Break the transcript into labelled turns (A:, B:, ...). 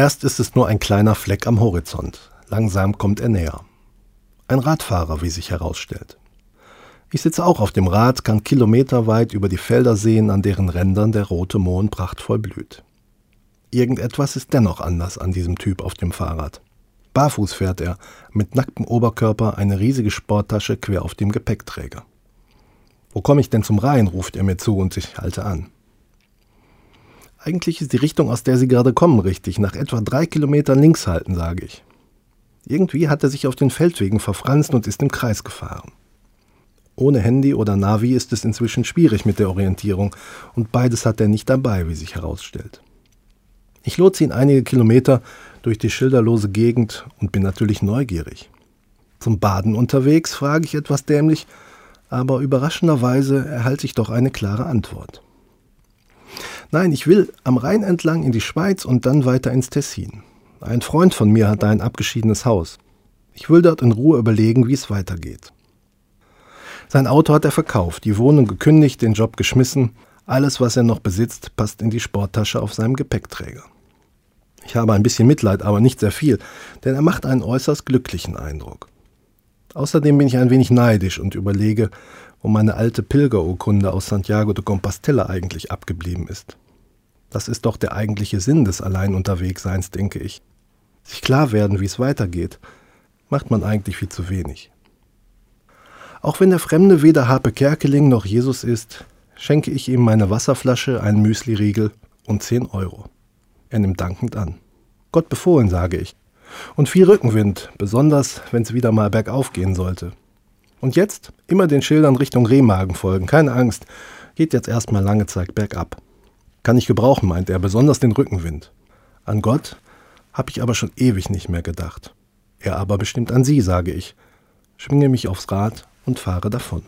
A: Erst ist es nur ein kleiner Fleck am Horizont. Langsam kommt er näher. Ein Radfahrer, wie sich herausstellt. Ich sitze auch auf dem Rad, kann kilometerweit über die Felder sehen, an deren Rändern der rote Mohn prachtvoll blüht. Irgendetwas ist dennoch anders an diesem Typ auf dem Fahrrad. Barfuß fährt er, mit nacktem Oberkörper, eine riesige Sporttasche quer auf dem Gepäckträger. Wo komme ich denn zum Rhein? ruft er mir zu und ich halte an. Eigentlich ist die Richtung, aus der Sie gerade kommen, richtig. Nach etwa drei Kilometern links halten, sage ich. Irgendwie hat er sich auf den Feldwegen verfranst und ist im Kreis gefahren. Ohne Handy oder Navi ist es inzwischen schwierig mit der Orientierung und beides hat er nicht dabei, wie sich herausstellt. Ich lotse ihn einige Kilometer durch die schilderlose Gegend und bin natürlich neugierig. Zum Baden unterwegs, frage ich etwas dämlich, aber überraschenderweise erhalte ich doch eine klare Antwort. Nein, ich will am Rhein entlang in die Schweiz und dann weiter ins Tessin. Ein Freund von mir hat da ein abgeschiedenes Haus. Ich will dort in Ruhe überlegen, wie es weitergeht. Sein Auto hat er verkauft, die Wohnung gekündigt, den Job geschmissen. Alles, was er noch besitzt, passt in die Sporttasche auf seinem Gepäckträger. Ich habe ein bisschen Mitleid, aber nicht sehr viel, denn er macht einen äußerst glücklichen Eindruck. Außerdem bin ich ein wenig neidisch und überlege, wo meine alte Pilgerurkunde aus Santiago de Compostela eigentlich abgeblieben ist. Das ist doch der eigentliche Sinn des Alleinunterwegsseins, denke ich. Sich klar werden, wie es weitergeht, macht man eigentlich viel zu wenig. Auch wenn der Fremde weder Harpe Kerkeling noch Jesus ist, schenke ich ihm meine Wasserflasche, einen Müsliriegel und 10 Euro. Er nimmt dankend an. Gott befohlen, sage ich. Und viel Rückenwind, besonders wenn es wieder mal bergauf gehen sollte. Und jetzt immer den Schildern Richtung Remagen folgen, keine Angst, geht jetzt erstmal lange Zeit bergab. Kann ich gebrauchen, meint er, besonders den Rückenwind. An Gott habe ich aber schon ewig nicht mehr gedacht. Er aber bestimmt an Sie, sage ich, schwinge mich aufs Rad und fahre davon.